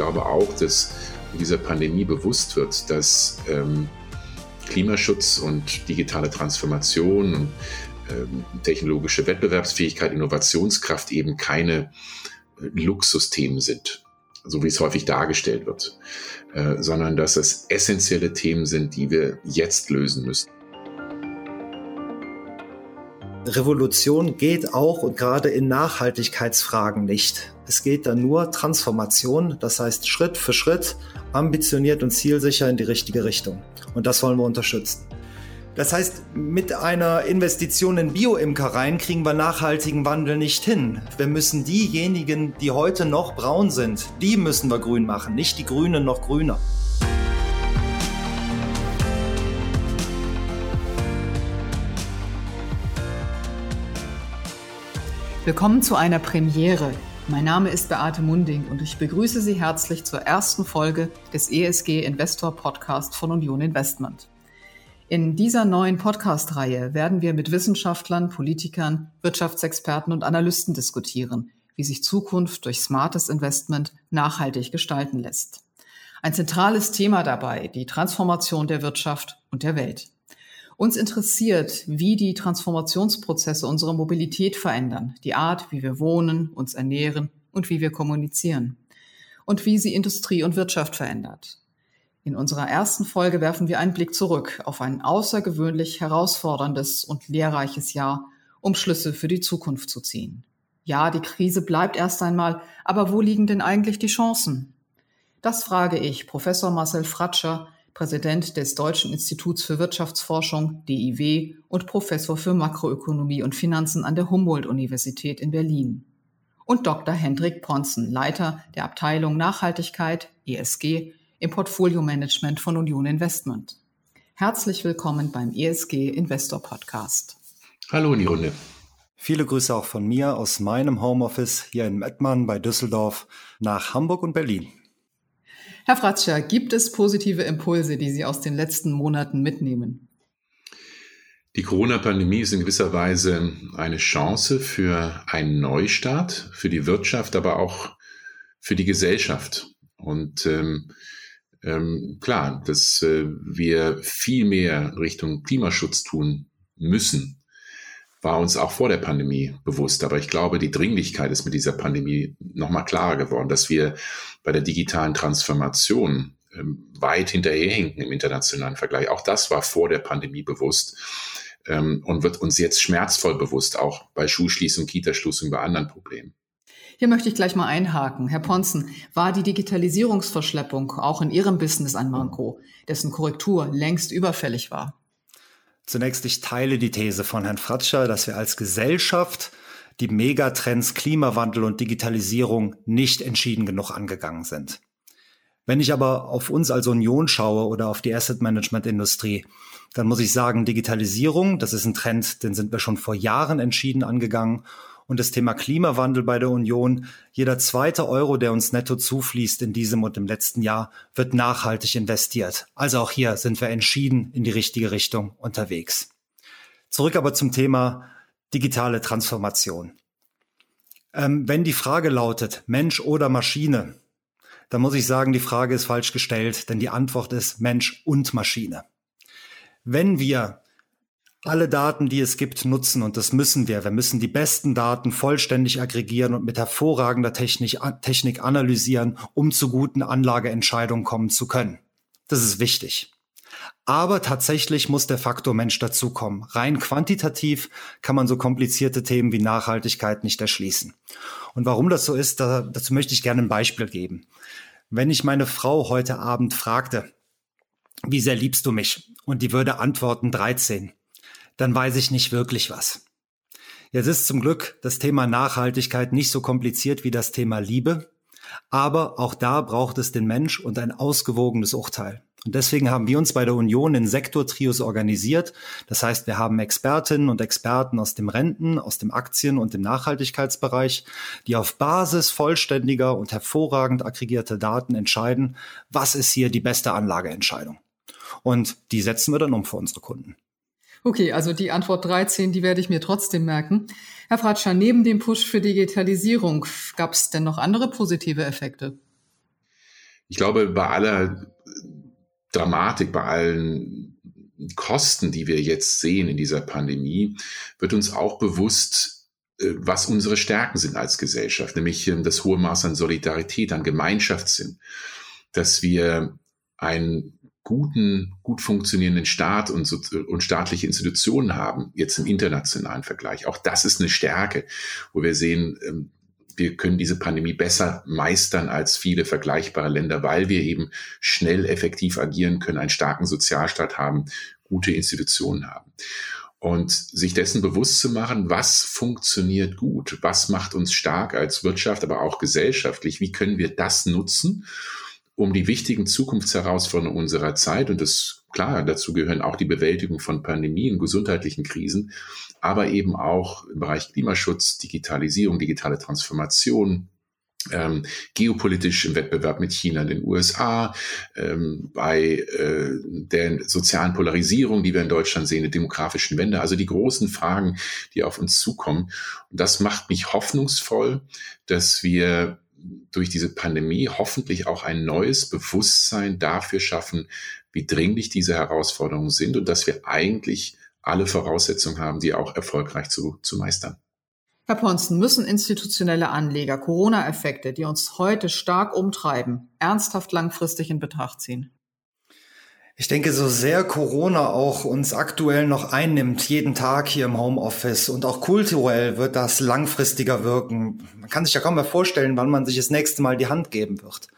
glaube auch, dass dieser Pandemie bewusst wird, dass ähm, Klimaschutz und digitale Transformation und ähm, technologische Wettbewerbsfähigkeit, Innovationskraft eben keine äh, Luxusthemen sind, so wie es häufig dargestellt wird, äh, sondern dass es essentielle Themen sind, die wir jetzt lösen müssen. Revolution geht auch und gerade in Nachhaltigkeitsfragen nicht. Es geht dann nur Transformation, das heißt Schritt für Schritt, ambitioniert und zielsicher in die richtige Richtung. Und das wollen wir unterstützen. Das heißt, mit einer Investition in Bioimkereien kriegen wir nachhaltigen Wandel nicht hin. Wir müssen diejenigen, die heute noch braun sind, die müssen wir grün machen, nicht die Grünen noch grüner. Willkommen zu einer Premiere. Mein Name ist Beate Munding und ich begrüße Sie herzlich zur ersten Folge des ESG Investor Podcast von Union Investment. In dieser neuen Podcast-Reihe werden wir mit Wissenschaftlern, Politikern, Wirtschaftsexperten und Analysten diskutieren, wie sich Zukunft durch smartes Investment nachhaltig gestalten lässt. Ein zentrales Thema dabei die Transformation der Wirtschaft und der Welt. Uns interessiert, wie die Transformationsprozesse unsere Mobilität verändern, die Art, wie wir wohnen, uns ernähren und wie wir kommunizieren und wie sie Industrie und Wirtschaft verändert. In unserer ersten Folge werfen wir einen Blick zurück auf ein außergewöhnlich herausforderndes und lehrreiches Jahr, um Schlüsse für die Zukunft zu ziehen. Ja, die Krise bleibt erst einmal, aber wo liegen denn eigentlich die Chancen? Das frage ich Professor Marcel Fratscher, Präsident des Deutschen Instituts für Wirtschaftsforschung, DIW, und Professor für Makroökonomie und Finanzen an der Humboldt-Universität in Berlin. Und Dr. Hendrik Ponzen, Leiter der Abteilung Nachhaltigkeit, ESG, im Portfolio-Management von Union Investment. Herzlich willkommen beim ESG Investor Podcast. Hallo in die Runde. Viele Grüße auch von mir aus meinem Homeoffice hier in Mettmann bei Düsseldorf nach Hamburg und Berlin. Herr Fratscher, gibt es positive Impulse, die Sie aus den letzten Monaten mitnehmen? Die Corona-Pandemie ist in gewisser Weise eine Chance für einen Neustart, für die Wirtschaft, aber auch für die Gesellschaft. Und ähm, ähm, klar, dass äh, wir viel mehr Richtung Klimaschutz tun müssen, war uns auch vor der Pandemie bewusst. Aber ich glaube, die Dringlichkeit ist mit dieser Pandemie nochmal klarer geworden, dass wir bei der digitalen Transformation ähm, weit hinterherhinken im internationalen Vergleich. Auch das war vor der Pandemie bewusst ähm, und wird uns jetzt schmerzvoll bewusst, auch bei Schulschließung, Kitaschließung, bei anderen Problemen. Hier möchte ich gleich mal einhaken. Herr Ponzen, war die Digitalisierungsverschleppung auch in Ihrem Business ein Manko, dessen Korrektur längst überfällig war? Zunächst, ich teile die These von Herrn Fratscher, dass wir als Gesellschaft die Megatrends Klimawandel und Digitalisierung nicht entschieden genug angegangen sind. Wenn ich aber auf uns als Union schaue oder auf die Asset Management Industrie, dann muss ich sagen, Digitalisierung, das ist ein Trend, den sind wir schon vor Jahren entschieden angegangen und das Thema Klimawandel bei der Union. Jeder zweite Euro, der uns netto zufließt in diesem und im letzten Jahr, wird nachhaltig investiert. Also auch hier sind wir entschieden in die richtige Richtung unterwegs. Zurück aber zum Thema digitale Transformation. Ähm, wenn die Frage lautet Mensch oder Maschine, dann muss ich sagen, die Frage ist falsch gestellt, denn die Antwort ist Mensch und Maschine. Wenn wir alle Daten, die es gibt, nutzen und das müssen wir. Wir müssen die besten Daten vollständig aggregieren und mit hervorragender Technik, Technik analysieren, um zu guten Anlageentscheidungen kommen zu können. Das ist wichtig. Aber tatsächlich muss der Faktor Mensch dazukommen. Rein quantitativ kann man so komplizierte Themen wie Nachhaltigkeit nicht erschließen. Und warum das so ist, da, dazu möchte ich gerne ein Beispiel geben. Wenn ich meine Frau heute Abend fragte, wie sehr liebst du mich? Und die würde antworten 13 dann weiß ich nicht wirklich was. Jetzt ist zum Glück das Thema Nachhaltigkeit nicht so kompliziert wie das Thema Liebe, aber auch da braucht es den Mensch und ein ausgewogenes Urteil. Und deswegen haben wir uns bei der Union in Sektortrios organisiert. Das heißt, wir haben Expertinnen und Experten aus dem Renten, aus dem Aktien- und dem Nachhaltigkeitsbereich, die auf Basis vollständiger und hervorragend aggregierter Daten entscheiden, was ist hier die beste Anlageentscheidung. Und die setzen wir dann um für unsere Kunden. Okay, also die Antwort 13, die werde ich mir trotzdem merken. Herr Fratscher, neben dem Push für Digitalisierung, gab es denn noch andere positive Effekte? Ich glaube, bei aller Dramatik, bei allen Kosten, die wir jetzt sehen in dieser Pandemie, wird uns auch bewusst, äh, was unsere Stärken sind als Gesellschaft, nämlich ähm, das hohe Maß an Solidarität, an Gemeinschaftssinn, dass wir einen guten, gut funktionierenden Staat und, und staatliche Institutionen haben, jetzt im internationalen Vergleich. Auch das ist eine Stärke, wo wir sehen, ähm, wir können diese Pandemie besser meistern als viele vergleichbare Länder, weil wir eben schnell effektiv agieren können, einen starken Sozialstaat haben, gute Institutionen haben. Und sich dessen bewusst zu machen, was funktioniert gut, was macht uns stark als Wirtschaft, aber auch gesellschaftlich, wie können wir das nutzen, um die wichtigen Zukunftsherausforderungen unserer Zeit, und das klar, dazu gehören auch die Bewältigung von Pandemien, gesundheitlichen Krisen, aber eben auch im Bereich Klimaschutz, Digitalisierung, digitale Transformation, ähm, geopolitisch im Wettbewerb mit China, den USA, ähm, bei äh, der sozialen Polarisierung, die wir in Deutschland sehen, der demografischen Wende, also die großen Fragen, die auf uns zukommen. Und das macht mich hoffnungsvoll, dass wir durch diese Pandemie hoffentlich auch ein neues Bewusstsein dafür schaffen, wie dringlich diese Herausforderungen sind und dass wir eigentlich alle Voraussetzungen haben, die auch erfolgreich zu, zu meistern. Herr Ponsten, müssen institutionelle Anleger Corona-Effekte, die uns heute stark umtreiben, ernsthaft langfristig in Betracht ziehen? Ich denke, so sehr Corona auch uns aktuell noch einnimmt, jeden Tag hier im Homeoffice und auch kulturell wird das langfristiger wirken. Man kann sich ja kaum mehr vorstellen, wann man sich das nächste Mal die Hand geben wird.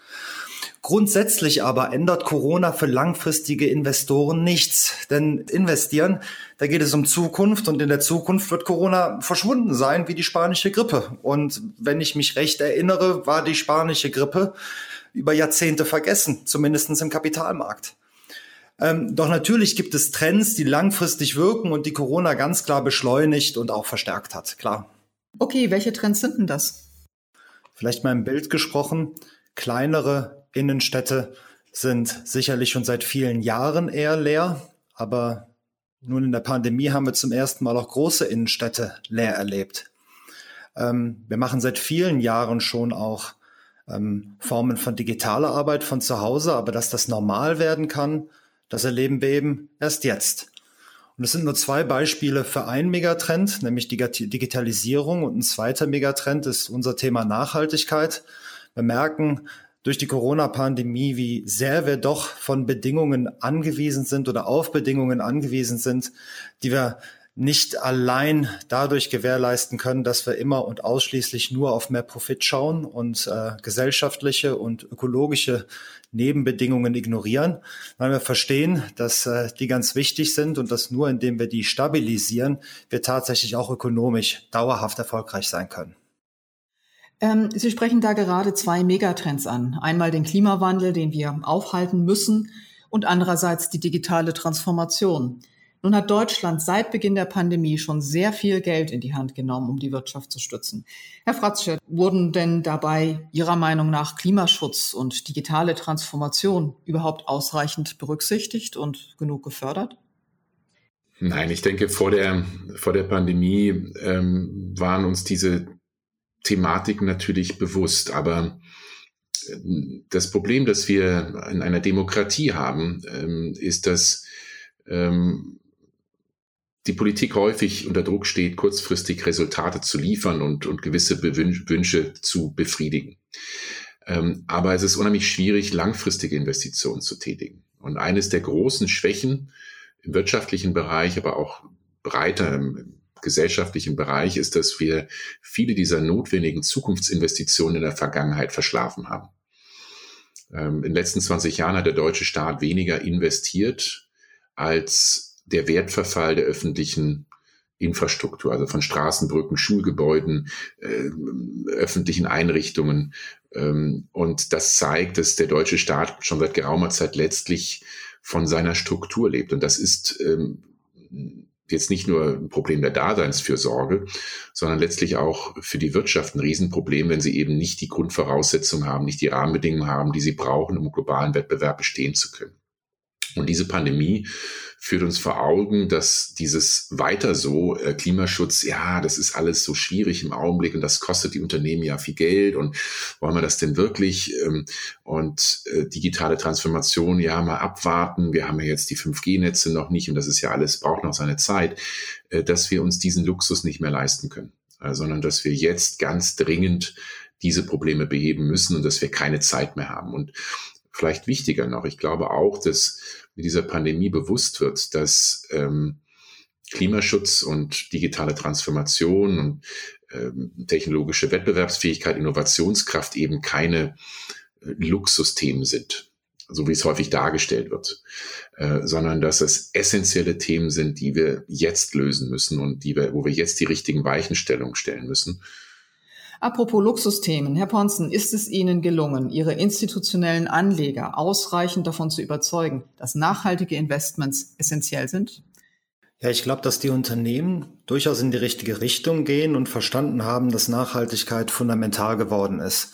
Grundsätzlich aber ändert Corona für langfristige Investoren nichts. Denn investieren, da geht es um Zukunft und in der Zukunft wird Corona verschwunden sein wie die spanische Grippe. Und wenn ich mich recht erinnere, war die spanische Grippe über Jahrzehnte vergessen, zumindestens im Kapitalmarkt. Ähm, doch natürlich gibt es Trends, die langfristig wirken und die Corona ganz klar beschleunigt und auch verstärkt hat, klar. Okay, welche Trends sind denn das? Vielleicht mal im Bild gesprochen. Kleinere Innenstädte sind sicherlich schon seit vielen Jahren eher leer, aber nun in der Pandemie haben wir zum ersten Mal auch große Innenstädte leer erlebt. Ähm, wir machen seit vielen Jahren schon auch ähm, Formen von digitaler Arbeit von zu Hause, aber dass das normal werden kann, das erleben wir eben erst jetzt. Und es sind nur zwei Beispiele für einen Megatrend, nämlich die Digitalisierung und ein zweiter Megatrend ist unser Thema Nachhaltigkeit. Wir merken, durch die Corona-Pandemie, wie sehr wir doch von Bedingungen angewiesen sind oder auf Bedingungen angewiesen sind, die wir nicht allein dadurch gewährleisten können, dass wir immer und ausschließlich nur auf mehr Profit schauen und äh, gesellschaftliche und ökologische Nebenbedingungen ignorieren, weil wir verstehen, dass äh, die ganz wichtig sind und dass nur indem wir die stabilisieren, wir tatsächlich auch ökonomisch dauerhaft erfolgreich sein können. Ähm, Sie sprechen da gerade zwei Megatrends an. Einmal den Klimawandel, den wir aufhalten müssen, und andererseits die digitale Transformation. Nun hat Deutschland seit Beginn der Pandemie schon sehr viel Geld in die Hand genommen, um die Wirtschaft zu stützen. Herr Fratzsche, wurden denn dabei Ihrer Meinung nach Klimaschutz und digitale Transformation überhaupt ausreichend berücksichtigt und genug gefördert? Nein, ich denke, vor der, vor der Pandemie ähm, waren uns diese Thematik natürlich bewusst, aber äh, das Problem, das wir in einer Demokratie haben, ähm, ist, dass ähm, die Politik häufig unter Druck steht, kurzfristig Resultate zu liefern und, und gewisse Wünsche zu befriedigen. Ähm, aber es ist unheimlich schwierig, langfristige Investitionen zu tätigen. Und eines der großen Schwächen im wirtschaftlichen Bereich, aber auch breiter im gesellschaftlichen Bereich ist, dass wir viele dieser notwendigen Zukunftsinvestitionen in der Vergangenheit verschlafen haben. Ähm, in den letzten 20 Jahren hat der deutsche Staat weniger investiert als der Wertverfall der öffentlichen Infrastruktur, also von Straßen, Brücken, Schulgebäuden, äh, öffentlichen Einrichtungen. Ähm, und das zeigt, dass der deutsche Staat schon seit geraumer Zeit letztlich von seiner Struktur lebt. Und das ist ähm, jetzt nicht nur ein Problem der Daseinsfürsorge, sondern letztlich auch für die Wirtschaft ein Riesenproblem, wenn sie eben nicht die Grundvoraussetzungen haben, nicht die Rahmenbedingungen haben, die sie brauchen, um im globalen Wettbewerb bestehen zu können. Und diese Pandemie führt uns vor Augen, dass dieses weiter so äh, Klimaschutz, ja, das ist alles so schwierig im Augenblick und das kostet die Unternehmen ja viel Geld und wollen wir das denn wirklich? Ähm, und äh, digitale Transformation, ja, mal abwarten. Wir haben ja jetzt die 5G-Netze noch nicht und das ist ja alles, braucht noch seine Zeit, äh, dass wir uns diesen Luxus nicht mehr leisten können, äh, sondern dass wir jetzt ganz dringend diese Probleme beheben müssen und dass wir keine Zeit mehr haben. Und vielleicht wichtiger noch, ich glaube auch, dass mit dieser Pandemie bewusst wird, dass ähm, Klimaschutz und digitale Transformation und ähm, technologische Wettbewerbsfähigkeit, Innovationskraft eben keine äh, Luxusthemen sind, so wie es häufig dargestellt wird, äh, sondern dass es essentielle Themen sind, die wir jetzt lösen müssen und die wir, wo wir jetzt die richtigen Weichenstellungen stellen müssen. Apropos Luxusthemen, Herr Ponzen, ist es Ihnen gelungen, Ihre institutionellen Anleger ausreichend davon zu überzeugen, dass nachhaltige Investments essentiell sind? Ja, ich glaube, dass die Unternehmen durchaus in die richtige Richtung gehen und verstanden haben, dass Nachhaltigkeit fundamental geworden ist.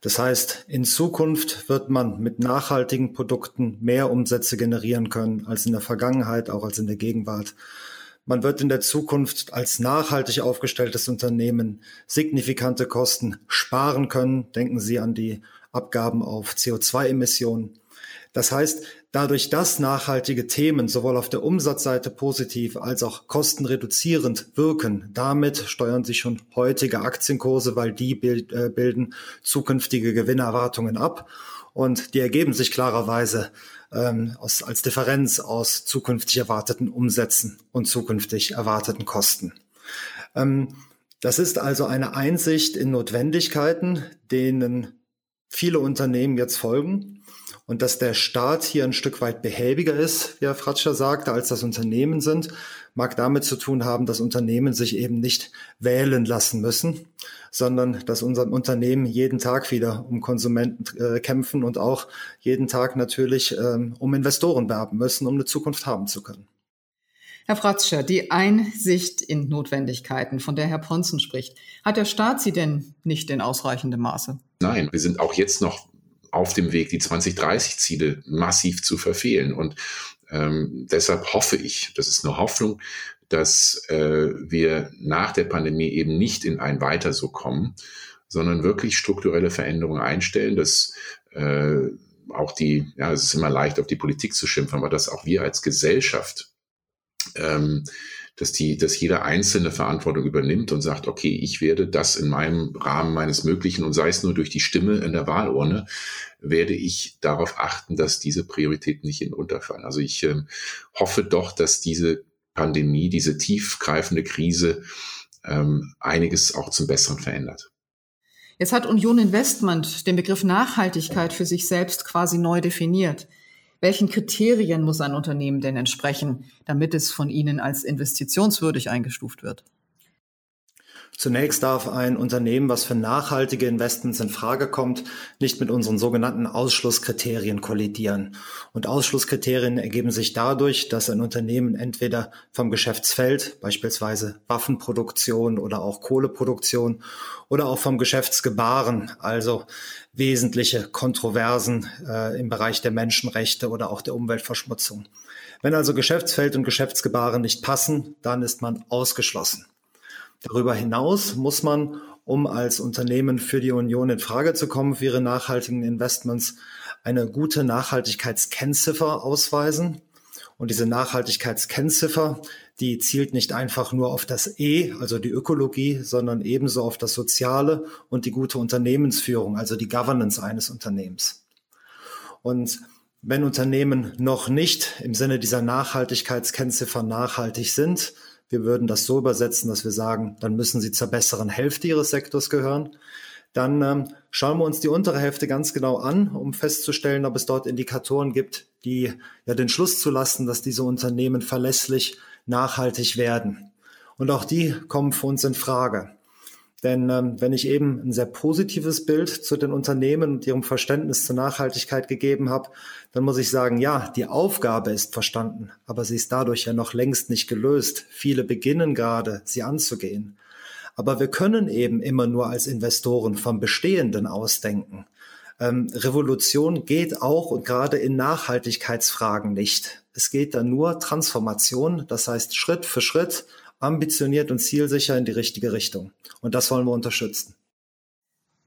Das heißt, in Zukunft wird man mit nachhaltigen Produkten mehr Umsätze generieren können als in der Vergangenheit, auch als in der Gegenwart. Man wird in der Zukunft als nachhaltig aufgestelltes Unternehmen signifikante Kosten sparen können. Denken Sie an die Abgaben auf CO2-Emissionen. Das heißt, dadurch, dass nachhaltige Themen sowohl auf der Umsatzseite positiv als auch kostenreduzierend wirken, damit steuern sich schon heutige Aktienkurse, weil die äh, bilden zukünftige Gewinnerwartungen ab und die ergeben sich klarerweise ähm, aus, als Differenz aus zukünftig erwarteten Umsätzen und zukünftig erwarteten Kosten. Ähm, das ist also eine Einsicht in Notwendigkeiten, denen viele Unternehmen jetzt folgen und dass der Staat hier ein Stück weit behäbiger ist, wie Herr Fratscher sagte, als das Unternehmen sind, mag damit zu tun haben, dass Unternehmen sich eben nicht wählen lassen müssen, sondern dass unser Unternehmen jeden Tag wieder um Konsumenten äh, kämpfen und auch jeden Tag natürlich ähm, um Investoren werben müssen, um eine Zukunft haben zu können. Herr Fratscher, die Einsicht in Notwendigkeiten, von der Herr Ponzen spricht, hat der Staat sie denn nicht in ausreichendem Maße? Nein, wir sind auch jetzt noch auf dem Weg, die 2030-Ziele massiv zu verfehlen. Und ähm, deshalb hoffe ich, das ist eine Hoffnung, dass äh, wir nach der Pandemie eben nicht in ein Weiter so kommen, sondern wirklich strukturelle Veränderungen einstellen, dass äh, auch die, ja, es ist immer leicht, auf die Politik zu schimpfen, aber dass auch wir als Gesellschaft ähm, dass die, dass jeder Einzelne Verantwortung übernimmt und sagt, okay, ich werde das in meinem Rahmen meines Möglichen und sei es nur durch die Stimme in der Wahlurne, werde ich darauf achten, dass diese Prioritäten nicht hinunterfallen. Also ich äh, hoffe doch, dass diese Pandemie, diese tiefgreifende Krise ähm, einiges auch zum Besseren verändert. Jetzt hat Union Investment den Begriff Nachhaltigkeit für sich selbst quasi neu definiert. Welchen Kriterien muss ein Unternehmen denn entsprechen, damit es von Ihnen als investitionswürdig eingestuft wird? Zunächst darf ein Unternehmen, was für nachhaltige Investments in Frage kommt, nicht mit unseren sogenannten Ausschlusskriterien kollidieren. Und Ausschlusskriterien ergeben sich dadurch, dass ein Unternehmen entweder vom Geschäftsfeld, beispielsweise Waffenproduktion oder auch Kohleproduktion, oder auch vom Geschäftsgebaren, also wesentliche Kontroversen äh, im Bereich der Menschenrechte oder auch der Umweltverschmutzung. Wenn also Geschäftsfeld und Geschäftsgebaren nicht passen, dann ist man ausgeschlossen. Darüber hinaus muss man, um als Unternehmen für die Union in Frage zu kommen für ihre nachhaltigen Investments, eine gute Nachhaltigkeitskennziffer ausweisen. Und diese Nachhaltigkeitskennziffer, die zielt nicht einfach nur auf das E, also die Ökologie, sondern ebenso auf das Soziale und die gute Unternehmensführung, also die Governance eines Unternehmens. Und wenn Unternehmen noch nicht im Sinne dieser Nachhaltigkeitskennziffer nachhaltig sind, wir würden das so übersetzen, dass wir sagen, dann müssen sie zur besseren Hälfte ihres Sektors gehören. Dann ähm, schauen wir uns die untere Hälfte ganz genau an, um festzustellen, ob es dort Indikatoren gibt, die ja den Schluss zulassen, dass diese Unternehmen verlässlich nachhaltig werden. Und auch die kommen für uns in Frage. Denn ähm, wenn ich eben ein sehr positives Bild zu den Unternehmen und ihrem Verständnis zur Nachhaltigkeit gegeben habe, dann muss ich sagen, ja, die Aufgabe ist verstanden, aber sie ist dadurch ja noch längst nicht gelöst. Viele beginnen gerade, sie anzugehen. Aber wir können eben immer nur als Investoren vom Bestehenden ausdenken. Ähm, Revolution geht auch und gerade in Nachhaltigkeitsfragen nicht. Es geht da nur Transformation, das heißt Schritt für Schritt, ambitioniert und zielsicher in die richtige Richtung. Und das wollen wir unterstützen.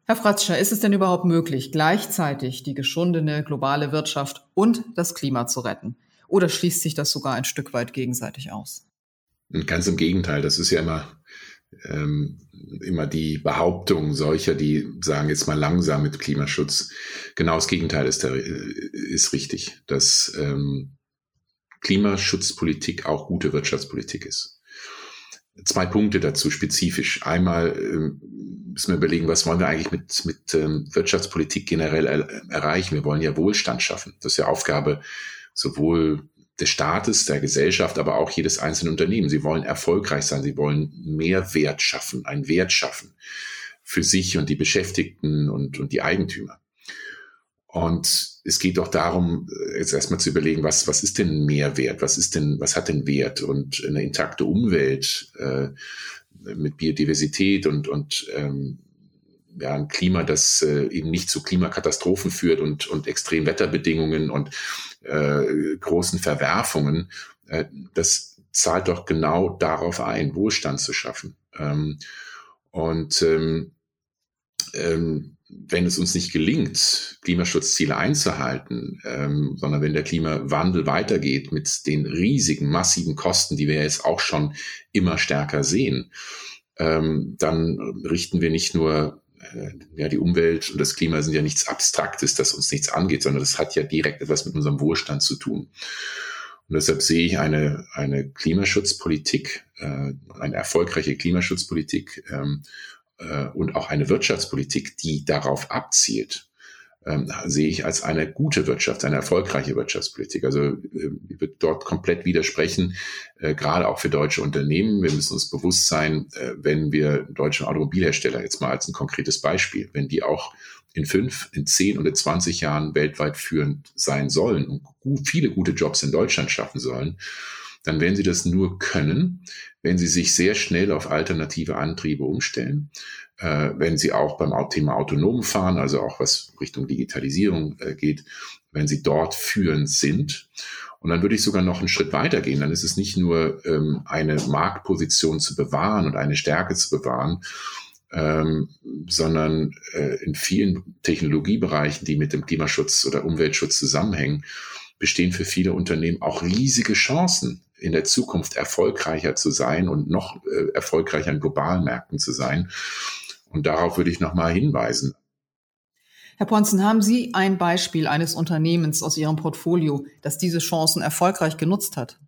Herr Fratscher, ist es denn überhaupt möglich, gleichzeitig die geschundene globale Wirtschaft und das Klima zu retten? Oder schließt sich das sogar ein Stück weit gegenseitig aus? Ganz im Gegenteil, das ist ja immer, ähm, immer die Behauptung solcher, die sagen jetzt mal langsam mit Klimaschutz. Genau das Gegenteil ist, der, ist richtig, dass ähm, Klimaschutzpolitik auch gute Wirtschaftspolitik ist. Zwei Punkte dazu spezifisch. Einmal ähm, müssen wir überlegen, was wollen wir eigentlich mit, mit ähm, Wirtschaftspolitik generell er erreichen. Wir wollen ja Wohlstand schaffen. Das ist ja Aufgabe sowohl des Staates, der Gesellschaft, aber auch jedes einzelne Unternehmen. Sie wollen erfolgreich sein, sie wollen mehr Wert schaffen, einen Wert schaffen für sich und die Beschäftigten und, und die Eigentümer. Und es geht doch darum, jetzt erstmal zu überlegen, was, was ist denn Mehrwert? Was ist denn, was hat denn Wert? Und eine intakte Umwelt äh, mit Biodiversität und, und ähm, ja, ein Klima, das äh, eben nicht zu Klimakatastrophen führt und, und extremen Wetterbedingungen und äh, großen Verwerfungen, äh, das zahlt doch genau darauf ein, Wohlstand zu schaffen. Ähm, und ähm, ähm, wenn es uns nicht gelingt, Klimaschutzziele einzuhalten, ähm, sondern wenn der Klimawandel weitergeht mit den riesigen, massiven Kosten, die wir jetzt auch schon immer stärker sehen, ähm, dann richten wir nicht nur äh, ja, die Umwelt und das Klima sind ja nichts Abstraktes, das uns nichts angeht, sondern das hat ja direkt etwas mit unserem Wohlstand zu tun. Und deshalb sehe ich eine, eine Klimaschutzpolitik, äh, eine erfolgreiche Klimaschutzpolitik ähm, äh, und auch eine Wirtschaftspolitik, die darauf abzielt, ähm, sehe ich als eine gute Wirtschaft, eine erfolgreiche Wirtschaftspolitik. Also äh, ich würde dort komplett widersprechen, äh, gerade auch für deutsche Unternehmen. Wir müssen uns bewusst sein, äh, wenn wir deutsche Automobilhersteller jetzt mal als ein konkretes Beispiel, wenn die auch in fünf, in zehn oder zwanzig Jahren weltweit führend sein sollen und viele gute Jobs in Deutschland schaffen sollen, dann werden sie das nur können, wenn sie sich sehr schnell auf alternative Antriebe umstellen, äh, wenn sie auch beim Thema autonom fahren, also auch was Richtung Digitalisierung äh, geht, wenn sie dort führend sind. Und dann würde ich sogar noch einen Schritt weiter gehen. Dann ist es nicht nur ähm, eine Marktposition zu bewahren und eine Stärke zu bewahren, ähm, sondern äh, in vielen Technologiebereichen, die mit dem Klimaschutz oder Umweltschutz zusammenhängen, bestehen für viele Unternehmen auch riesige Chancen, in der Zukunft erfolgreicher zu sein und noch äh, erfolgreicher in globalen Märkten zu sein. Und darauf würde ich nochmal hinweisen. Herr Ponzen, haben Sie ein Beispiel eines Unternehmens aus Ihrem Portfolio, das diese Chancen erfolgreich genutzt hat?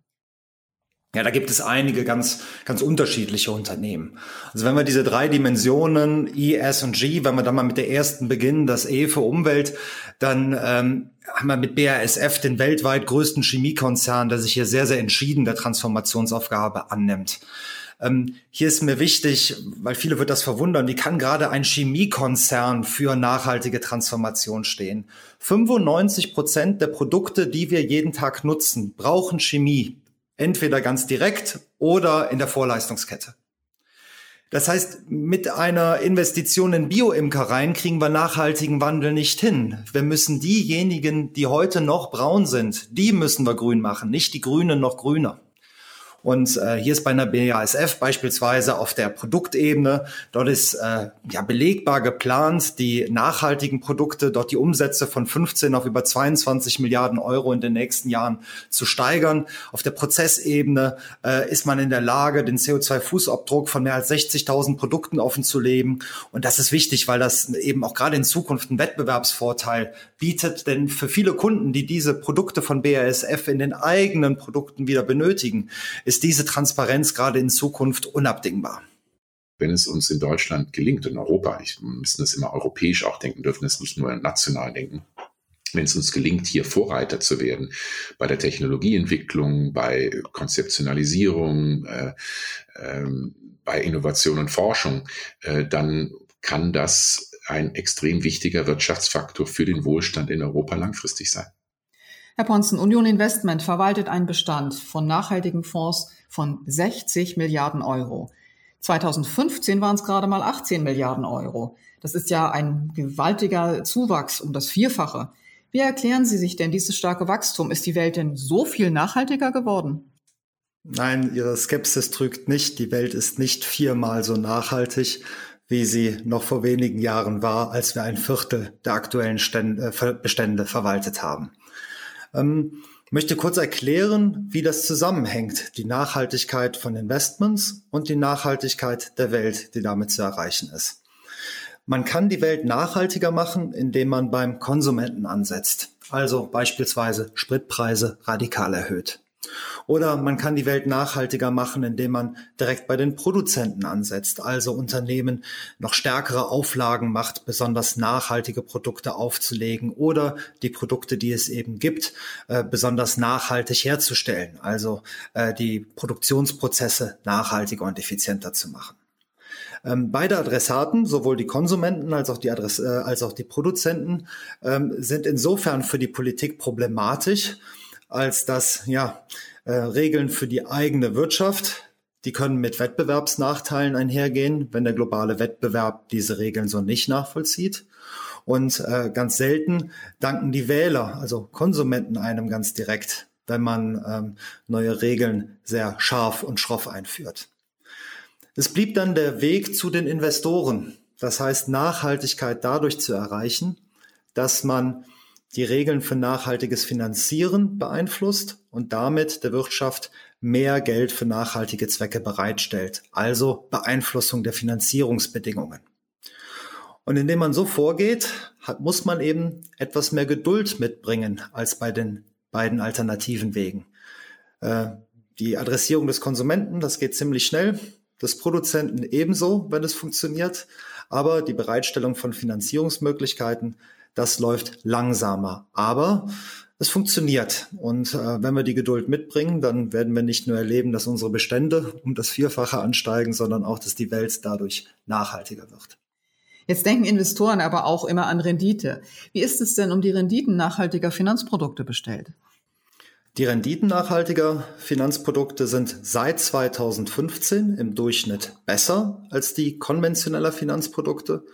Ja, da gibt es einige ganz, ganz unterschiedliche Unternehmen. Also wenn wir diese drei Dimensionen E, S und G, wenn wir dann mal mit der ersten beginnen, das E für Umwelt, dann ähm, haben wir mit BASF den weltweit größten Chemiekonzern, der sich hier sehr, sehr entschieden der Transformationsaufgabe annimmt. Ähm, hier ist mir wichtig, weil viele wird das verwundern, wie kann gerade ein Chemiekonzern für nachhaltige Transformation stehen? 95 Prozent der Produkte, die wir jeden Tag nutzen, brauchen Chemie. Entweder ganz direkt oder in der Vorleistungskette. Das heißt, mit einer Investition in Bioimkereien kriegen wir nachhaltigen Wandel nicht hin. Wir müssen diejenigen, die heute noch braun sind, die müssen wir grün machen, nicht die Grünen noch grüner. Und äh, hier ist bei einer BASF beispielsweise auf der Produktebene, dort ist äh, ja belegbar geplant, die nachhaltigen Produkte, dort die Umsätze von 15 auf über 22 Milliarden Euro in den nächsten Jahren zu steigern. Auf der Prozessebene äh, ist man in der Lage, den CO2-Fußabdruck von mehr als 60.000 Produkten offen zu leben. Und das ist wichtig, weil das eben auch gerade in Zukunft einen Wettbewerbsvorteil bietet. Denn für viele Kunden, die diese Produkte von BASF in den eigenen Produkten wieder benötigen, ist diese Transparenz gerade in Zukunft unabdingbar wenn es uns in Deutschland gelingt, in Europa, ich müssen das immer europäisch auch denken, dürfen es nicht nur national denken, wenn es uns gelingt, hier Vorreiter zu werden bei der Technologieentwicklung, bei Konzeptionalisierung, äh, äh, bei Innovation und Forschung, äh, dann kann das ein extrem wichtiger Wirtschaftsfaktor für den Wohlstand in Europa langfristig sein. Herr Ponzen, Union Investment verwaltet einen Bestand von nachhaltigen Fonds von 60 Milliarden Euro. 2015 waren es gerade mal 18 Milliarden Euro. Das ist ja ein gewaltiger Zuwachs um das Vierfache. Wie erklären Sie sich denn dieses starke Wachstum? Ist die Welt denn so viel nachhaltiger geworden? Nein, Ihre Skepsis trügt nicht. Die Welt ist nicht viermal so nachhaltig, wie sie noch vor wenigen Jahren war, als wir ein Viertel der aktuellen Stände, äh, Bestände verwaltet haben. Ähm, möchte kurz erklären, wie das zusammenhängt, die Nachhaltigkeit von Investments und die Nachhaltigkeit der Welt, die damit zu erreichen ist. Man kann die Welt nachhaltiger machen, indem man beim Konsumenten ansetzt, also beispielsweise Spritpreise radikal erhöht. Oder man kann die Welt nachhaltiger machen, indem man direkt bei den Produzenten ansetzt, also Unternehmen noch stärkere Auflagen macht, besonders nachhaltige Produkte aufzulegen oder die Produkte, die es eben gibt, äh, besonders nachhaltig herzustellen, also äh, die Produktionsprozesse nachhaltiger und effizienter zu machen. Ähm, beide Adressaten, sowohl die Konsumenten als auch die, Adress äh, als auch die Produzenten, ähm, sind insofern für die Politik problematisch, als dass ja, äh, Regeln für die eigene Wirtschaft, die können mit Wettbewerbsnachteilen einhergehen, wenn der globale Wettbewerb diese Regeln so nicht nachvollzieht. Und äh, ganz selten danken die Wähler, also Konsumenten, einem ganz direkt, wenn man ähm, neue Regeln sehr scharf und schroff einführt. Es blieb dann der Weg zu den Investoren. Das heißt, Nachhaltigkeit dadurch zu erreichen, dass man die Regeln für nachhaltiges Finanzieren beeinflusst und damit der Wirtschaft mehr Geld für nachhaltige Zwecke bereitstellt, also Beeinflussung der Finanzierungsbedingungen. Und indem man so vorgeht, hat, muss man eben etwas mehr Geduld mitbringen als bei den beiden alternativen Wegen. Äh, die Adressierung des Konsumenten, das geht ziemlich schnell, des Produzenten ebenso, wenn es funktioniert, aber die Bereitstellung von Finanzierungsmöglichkeiten, das läuft langsamer. Aber es funktioniert. Und äh, wenn wir die Geduld mitbringen, dann werden wir nicht nur erleben, dass unsere Bestände um das Vierfache ansteigen, sondern auch, dass die Welt dadurch nachhaltiger wird. Jetzt denken Investoren aber auch immer an Rendite. Wie ist es denn um die Renditen nachhaltiger Finanzprodukte bestellt? Die Renditen nachhaltiger Finanzprodukte sind seit 2015 im Durchschnitt besser als die konventioneller Finanzprodukte.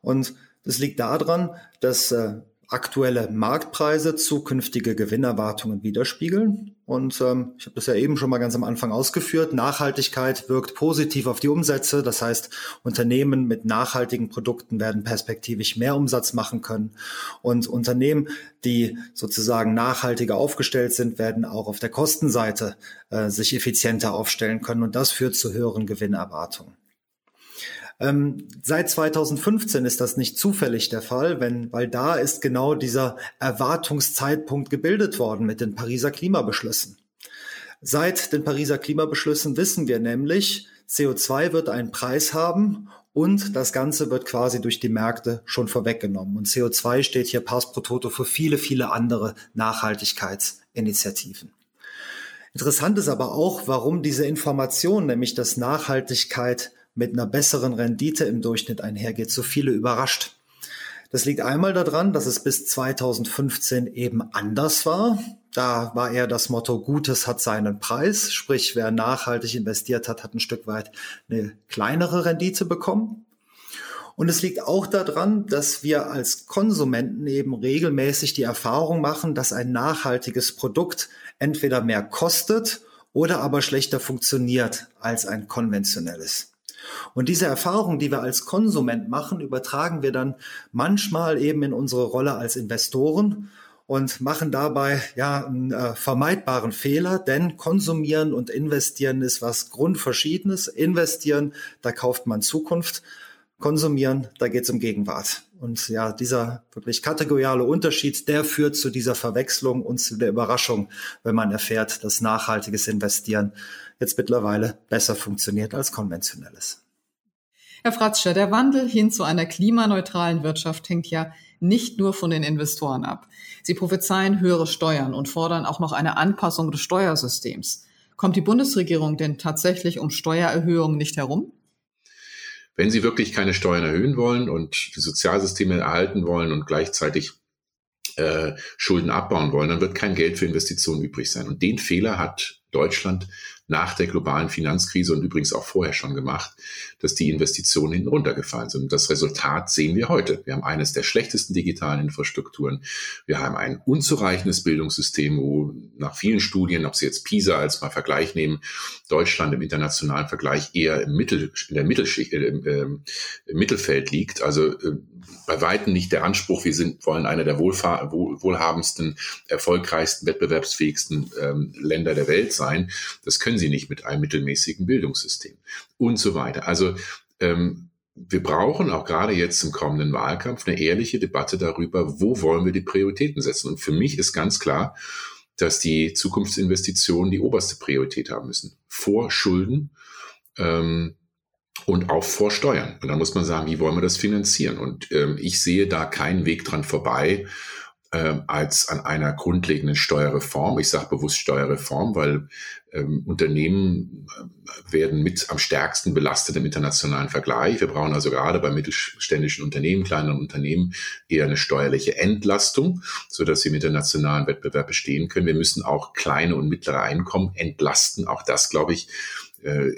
Und das liegt daran, dass äh, aktuelle Marktpreise zukünftige Gewinnerwartungen widerspiegeln. Und ähm, ich habe das ja eben schon mal ganz am Anfang ausgeführt. Nachhaltigkeit wirkt positiv auf die Umsätze. Das heißt, Unternehmen mit nachhaltigen Produkten werden perspektivisch mehr Umsatz machen können. Und Unternehmen, die sozusagen nachhaltiger aufgestellt sind, werden auch auf der Kostenseite äh, sich effizienter aufstellen können. Und das führt zu höheren Gewinnerwartungen. Ähm, seit 2015 ist das nicht zufällig der Fall, wenn, weil da ist genau dieser Erwartungszeitpunkt gebildet worden mit den Pariser Klimabeschlüssen. Seit den Pariser Klimabeschlüssen wissen wir nämlich, CO2 wird einen Preis haben und das Ganze wird quasi durch die Märkte schon vorweggenommen. Und CO2 steht hier pars pro toto für viele, viele andere Nachhaltigkeitsinitiativen. Interessant ist aber auch, warum diese Information, nämlich dass Nachhaltigkeit mit einer besseren Rendite im Durchschnitt einhergeht, so viele überrascht. Das liegt einmal daran, dass es bis 2015 eben anders war. Da war eher das Motto, Gutes hat seinen Preis. Sprich, wer nachhaltig investiert hat, hat ein Stück weit eine kleinere Rendite bekommen. Und es liegt auch daran, dass wir als Konsumenten eben regelmäßig die Erfahrung machen, dass ein nachhaltiges Produkt entweder mehr kostet oder aber schlechter funktioniert als ein konventionelles. Und diese Erfahrung, die wir als Konsument machen, übertragen wir dann manchmal eben in unsere Rolle als Investoren und machen dabei ja einen äh, vermeidbaren Fehler, denn konsumieren und investieren ist was grundverschiedenes. Investieren, da kauft man Zukunft. Konsumieren, da geht es um Gegenwart. Und ja, dieser wirklich kategoriale Unterschied, der führt zu dieser Verwechslung und zu der Überraschung, wenn man erfährt, dass nachhaltiges Investieren jetzt mittlerweile besser funktioniert als konventionelles. Herr Fratzscher, der Wandel hin zu einer klimaneutralen Wirtschaft hängt ja nicht nur von den Investoren ab. Sie prophezeien höhere Steuern und fordern auch noch eine Anpassung des Steuersystems. Kommt die Bundesregierung denn tatsächlich um Steuererhöhungen nicht herum? Wenn Sie wirklich keine Steuern erhöhen wollen und die Sozialsysteme erhalten wollen und gleichzeitig äh, Schulden abbauen wollen, dann wird kein Geld für Investitionen übrig sein. Und den Fehler hat Deutschland nach der globalen Finanzkrise und übrigens auch vorher schon gemacht, dass die Investitionen hinten runtergefallen sind. Und das Resultat sehen wir heute. Wir haben eines der schlechtesten digitalen Infrastrukturen. Wir haben ein unzureichendes Bildungssystem, wo nach vielen Studien, ob Sie jetzt PISA als mal Vergleich nehmen, Deutschland im internationalen Vergleich eher im Mittel, in der Mittelschicht, äh, im, im Mittelfeld liegt. Also äh, bei weitem nicht der Anspruch, wir sind, wollen einer der wohlfahr wohl, wohlhabendsten, erfolgreichsten, wettbewerbsfähigsten ähm, Länder der Welt sein. Das können sie nicht mit einem mittelmäßigen Bildungssystem und so weiter. Also ähm, wir brauchen auch gerade jetzt im kommenden Wahlkampf eine ehrliche Debatte darüber, wo wollen wir die Prioritäten setzen. Und für mich ist ganz klar, dass die Zukunftsinvestitionen die oberste Priorität haben müssen. Vor Schulden, ähm, und auch vor Steuern. Und dann muss man sagen, wie wollen wir das finanzieren? Und ähm, ich sehe da keinen Weg dran vorbei, ähm, als an einer grundlegenden Steuerreform. Ich sage bewusst Steuerreform, weil ähm, Unternehmen äh, werden mit am stärksten belastet im internationalen Vergleich. Wir brauchen also gerade bei mittelständischen Unternehmen, kleineren Unternehmen eher eine steuerliche Entlastung, so dass sie im internationalen Wettbewerb bestehen können. Wir müssen auch kleine und mittlere Einkommen entlasten. Auch das, glaube ich, äh,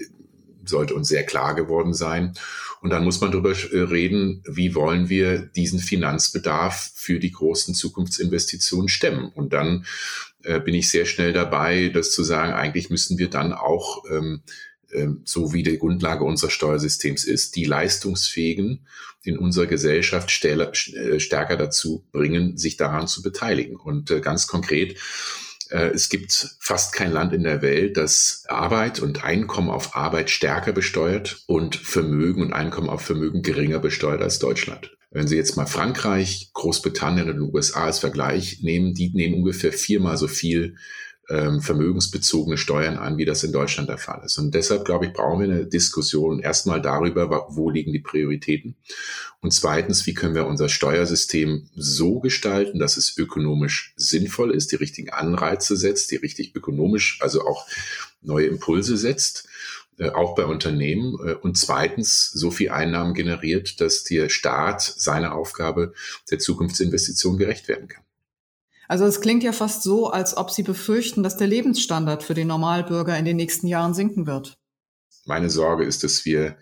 sollte uns sehr klar geworden sein. Und dann muss man darüber äh, reden, wie wollen wir diesen Finanzbedarf für die großen Zukunftsinvestitionen stemmen. Und dann äh, bin ich sehr schnell dabei, das zu sagen, eigentlich müssen wir dann auch, ähm, äh, so wie die Grundlage unseres Steuersystems ist, die Leistungsfähigen in unserer Gesellschaft äh, stärker dazu bringen, sich daran zu beteiligen. Und äh, ganz konkret, äh, es gibt fast kein Land in der Welt, das Arbeit und Einkommen auf Arbeit stärker besteuert und Vermögen und Einkommen auf Vermögen geringer besteuert als Deutschland. Wenn Sie jetzt mal Frankreich, Großbritannien und USA als Vergleich nehmen, die nehmen ungefähr viermal so viel ähm, vermögensbezogene Steuern an, wie das in Deutschland der Fall ist. Und deshalb, glaube ich, brauchen wir eine Diskussion erstmal darüber, wo liegen die Prioritäten. Und zweitens, wie können wir unser Steuersystem so gestalten, dass es ökonomisch sinnvoll ist, die richtigen Anreize setzt, die richtig ökonomisch, also auch neue Impulse setzt äh, auch bei Unternehmen äh, und zweitens so viel Einnahmen generiert, dass der Staat seiner Aufgabe der Zukunftsinvestition gerecht werden kann. Also es klingt ja fast so, als ob Sie befürchten, dass der Lebensstandard für den Normalbürger in den nächsten Jahren sinken wird. Meine Sorge ist, dass wir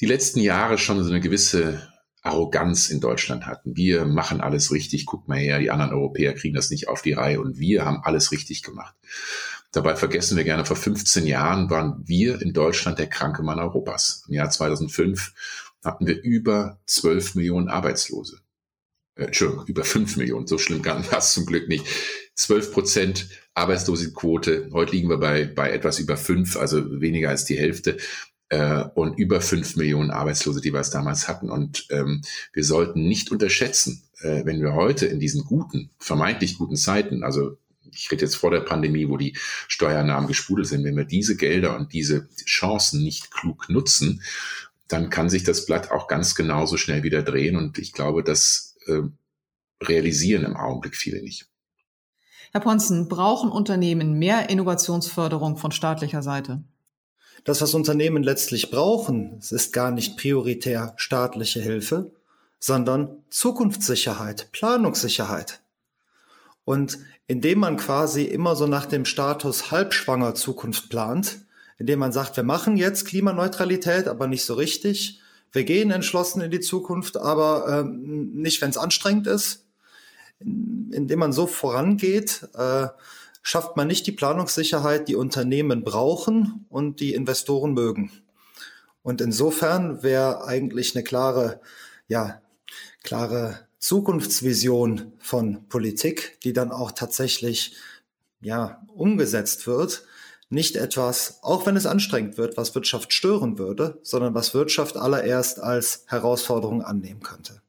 die letzten Jahre schon so eine gewisse Arroganz in Deutschland hatten. Wir machen alles richtig, guck mal her, die anderen Europäer kriegen das nicht auf die Reihe und wir haben alles richtig gemacht. Dabei vergessen wir gerne, vor 15 Jahren waren wir in Deutschland der kranke Mann Europas. Im Jahr 2005 hatten wir über 12 Millionen Arbeitslose Entschuldigung, über fünf Millionen, so schlimm war es zum Glück nicht. Zwölf Prozent Arbeitslosenquote, heute liegen wir bei, bei etwas über fünf, also weniger als die Hälfte äh, und über fünf Millionen Arbeitslose, die wir es damals hatten. Und ähm, wir sollten nicht unterschätzen, äh, wenn wir heute in diesen guten, vermeintlich guten Zeiten, also ich rede jetzt vor der Pandemie, wo die Steuernahmen gespudelt sind, wenn wir diese Gelder und diese Chancen nicht klug nutzen, dann kann sich das Blatt auch ganz genauso schnell wieder drehen. Und ich glaube, dass äh, realisieren im Augenblick viele nicht. Herr Ponzen, brauchen Unternehmen mehr Innovationsförderung von staatlicher Seite? Das, was Unternehmen letztlich brauchen, ist gar nicht prioritär staatliche Hilfe, sondern Zukunftssicherheit, Planungssicherheit. Und indem man quasi immer so nach dem Status halbschwanger Zukunft plant, indem man sagt, wir machen jetzt Klimaneutralität, aber nicht so richtig, wir gehen entschlossen in die Zukunft, aber ähm, nicht, wenn es anstrengend ist. Indem man so vorangeht, äh, schafft man nicht die Planungssicherheit, die Unternehmen brauchen und die Investoren mögen. Und insofern wäre eigentlich eine klare, ja, klare Zukunftsvision von Politik, die dann auch tatsächlich ja, umgesetzt wird, nicht etwas, auch wenn es anstrengend wird, was Wirtschaft stören würde, sondern was Wirtschaft allererst als Herausforderung annehmen könnte.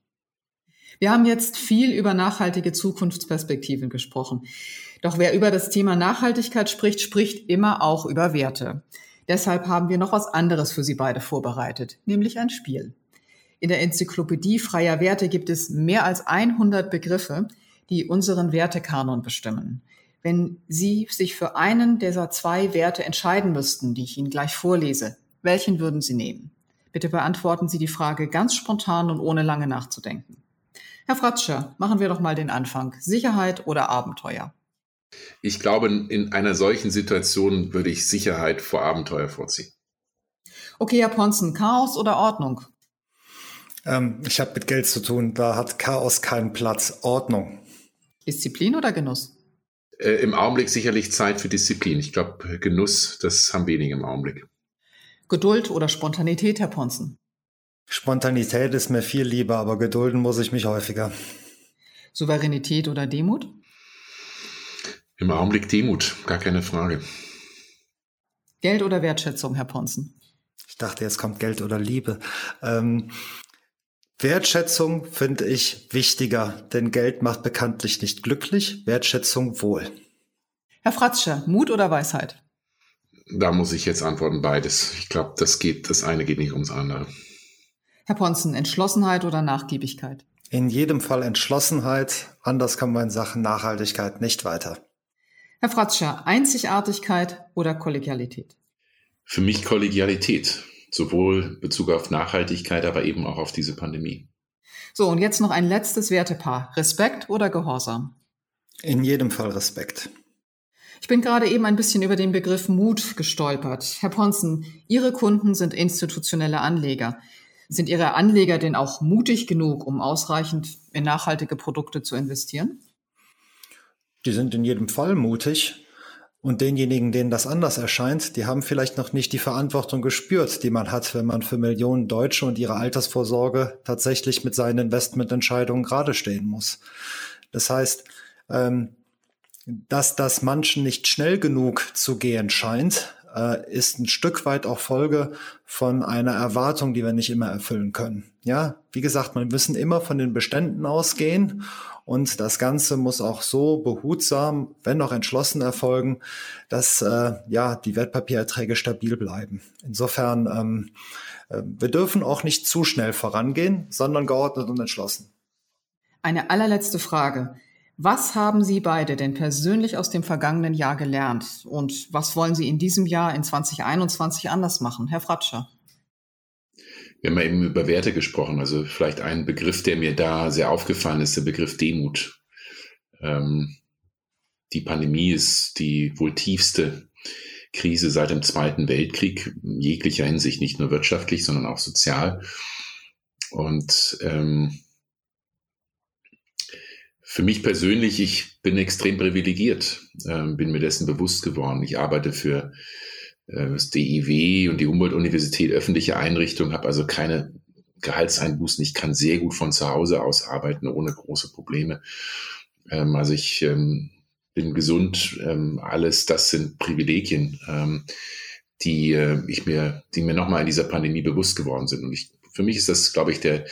Wir haben jetzt viel über nachhaltige Zukunftsperspektiven gesprochen. Doch wer über das Thema Nachhaltigkeit spricht, spricht immer auch über Werte. Deshalb haben wir noch was anderes für Sie beide vorbereitet, nämlich ein Spiel. In der Enzyklopädie freier Werte gibt es mehr als 100 Begriffe, die unseren Wertekanon bestimmen. Wenn Sie sich für einen dieser zwei Werte entscheiden müssten, die ich Ihnen gleich vorlese, welchen würden Sie nehmen? Bitte beantworten Sie die Frage ganz spontan und ohne lange nachzudenken. Herr Fratscher, machen wir doch mal den Anfang. Sicherheit oder Abenteuer? Ich glaube, in einer solchen Situation würde ich Sicherheit vor Abenteuer vorziehen. Okay, Herr Ponzen, Chaos oder Ordnung? Ähm, ich habe mit Geld zu tun, da hat Chaos keinen Platz. Ordnung. Disziplin oder Genuss? Äh, Im Augenblick sicherlich Zeit für Disziplin. Ich glaube, Genuss, das haben wenige im Augenblick. Geduld oder Spontanität, Herr Ponzen? Spontanität ist mir viel lieber, aber gedulden muss ich mich häufiger. Souveränität oder Demut? Im Augenblick Demut, gar keine Frage. Geld oder Wertschätzung, Herr Ponzen? Ich dachte, jetzt kommt Geld oder Liebe. Ähm, Wertschätzung finde ich wichtiger, denn Geld macht bekanntlich nicht glücklich, Wertschätzung wohl. Herr Fratzscher, Mut oder Weisheit? Da muss ich jetzt antworten beides. Ich glaube, das geht, das eine geht nicht ums andere. Herr Ponzen, Entschlossenheit oder Nachgiebigkeit? In jedem Fall Entschlossenheit, anders kommen wir in Sachen Nachhaltigkeit nicht weiter. Herr Fratzscher, Einzigartigkeit oder Kollegialität? Für mich Kollegialität sowohl Bezug auf Nachhaltigkeit, aber eben auch auf diese Pandemie. So, und jetzt noch ein letztes Wertepaar. Respekt oder Gehorsam? In jedem Fall Respekt. Ich bin gerade eben ein bisschen über den Begriff Mut gestolpert. Herr Ponzen, Ihre Kunden sind institutionelle Anleger. Sind Ihre Anleger denn auch mutig genug, um ausreichend in nachhaltige Produkte zu investieren? Die sind in jedem Fall mutig. Und denjenigen, denen das anders erscheint, die haben vielleicht noch nicht die Verantwortung gespürt, die man hat, wenn man für Millionen Deutsche und ihre Altersvorsorge tatsächlich mit seinen Investmententscheidungen gerade stehen muss. Das heißt, ähm, dass das manchen nicht schnell genug zu gehen scheint, äh, ist ein Stück weit auch Folge von einer Erwartung, die wir nicht immer erfüllen können. Ja, wie gesagt, man müssen immer von den Beständen ausgehen und das Ganze muss auch so behutsam, wenn auch entschlossen erfolgen, dass äh, ja die Wertpapiererträge stabil bleiben. Insofern, ähm, äh, wir dürfen auch nicht zu schnell vorangehen, sondern geordnet und entschlossen. Eine allerletzte Frage. Was haben Sie beide denn persönlich aus dem vergangenen Jahr gelernt? Und was wollen Sie in diesem Jahr, in 2021, anders machen? Herr Fratscher. Wir haben ja eben über Werte gesprochen. Also vielleicht ein Begriff, der mir da sehr aufgefallen ist, der Begriff Demut. Ähm, die Pandemie ist die wohl tiefste Krise seit dem Zweiten Weltkrieg, in jeglicher Hinsicht, nicht nur wirtschaftlich, sondern auch sozial. Und ähm, für mich persönlich, ich bin extrem privilegiert, äh, bin mir dessen bewusst geworden. Ich arbeite für äh, das DIW und die Humboldt-Universität öffentliche Einrichtungen, habe also keine Gehaltseinbußen. Ich kann sehr gut von zu Hause aus arbeiten, ohne große Probleme. Ähm, also ich ähm, bin gesund. Ähm, alles das sind Privilegien, ähm, die äh, ich mir, die mir nochmal in dieser Pandemie bewusst geworden sind. Und ich, für mich ist das, glaube ich, der,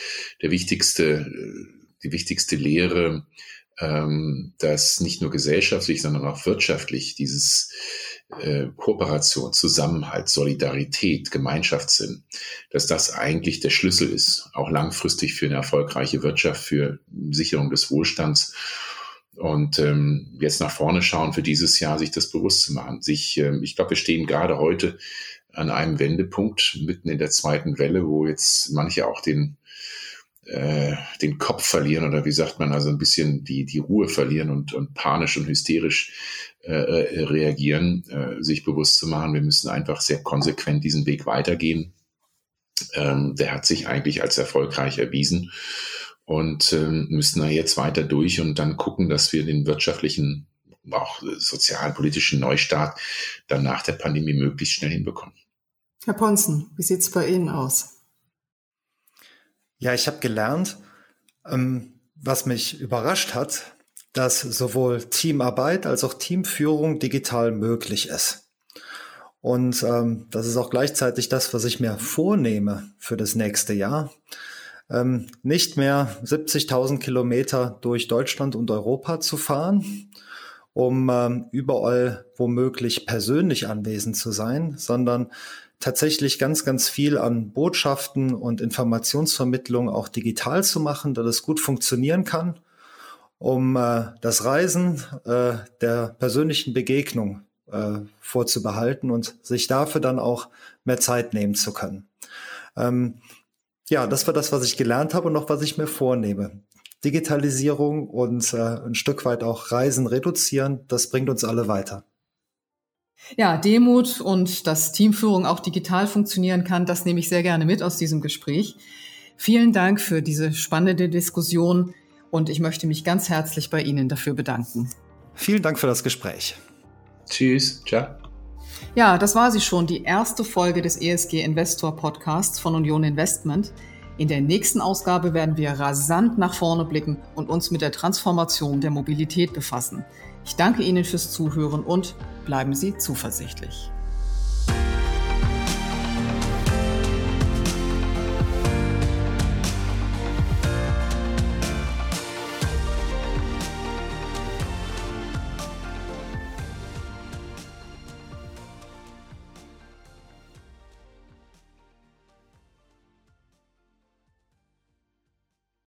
der wichtigste, äh, die wichtigste Lehre, ähm, dass nicht nur gesellschaftlich, sondern auch wirtschaftlich dieses äh, Kooperation, Zusammenhalt, Solidarität, Gemeinschaftssinn, dass das eigentlich der Schlüssel ist, auch langfristig für eine erfolgreiche Wirtschaft, für Sicherung des Wohlstands. Und ähm, jetzt nach vorne schauen für dieses Jahr, sich das bewusst zu machen. Sich, äh, ich glaube, wir stehen gerade heute an einem Wendepunkt mitten in der zweiten Welle, wo jetzt manche auch den äh, den Kopf verlieren oder wie sagt man, also ein bisschen die, die Ruhe verlieren und, und panisch und hysterisch äh, äh, reagieren, äh, sich bewusst zu machen, wir müssen einfach sehr konsequent diesen Weg weitergehen. Ähm, der hat sich eigentlich als erfolgreich erwiesen und ähm, müssen da jetzt weiter durch und dann gucken, dass wir den wirtschaftlichen, auch sozialen, politischen Neustart dann nach der Pandemie möglichst schnell hinbekommen. Herr Ponzen, wie sieht es bei Ihnen aus? Ja, ich habe gelernt, ähm, was mich überrascht hat, dass sowohl Teamarbeit als auch Teamführung digital möglich ist. Und ähm, das ist auch gleichzeitig das, was ich mir vornehme für das nächste Jahr. Ähm, nicht mehr 70.000 Kilometer durch Deutschland und Europa zu fahren, um ähm, überall womöglich persönlich anwesend zu sein, sondern tatsächlich ganz, ganz viel an Botschaften und Informationsvermittlung auch digital zu machen, da das gut funktionieren kann, um äh, das Reisen äh, der persönlichen Begegnung äh, vorzubehalten und sich dafür dann auch mehr Zeit nehmen zu können. Ähm, ja, das war das, was ich gelernt habe und noch was ich mir vornehme. Digitalisierung und äh, ein Stück weit auch Reisen reduzieren. Das bringt uns alle weiter. Ja, Demut und dass Teamführung auch digital funktionieren kann, das nehme ich sehr gerne mit aus diesem Gespräch. Vielen Dank für diese spannende Diskussion und ich möchte mich ganz herzlich bei Ihnen dafür bedanken. Vielen Dank für das Gespräch. Tschüss, ciao. Ja, das war sie schon, die erste Folge des ESG Investor Podcasts von Union Investment. In der nächsten Ausgabe werden wir rasant nach vorne blicken und uns mit der Transformation der Mobilität befassen. Ich danke Ihnen fürs Zuhören und bleiben Sie zuversichtlich.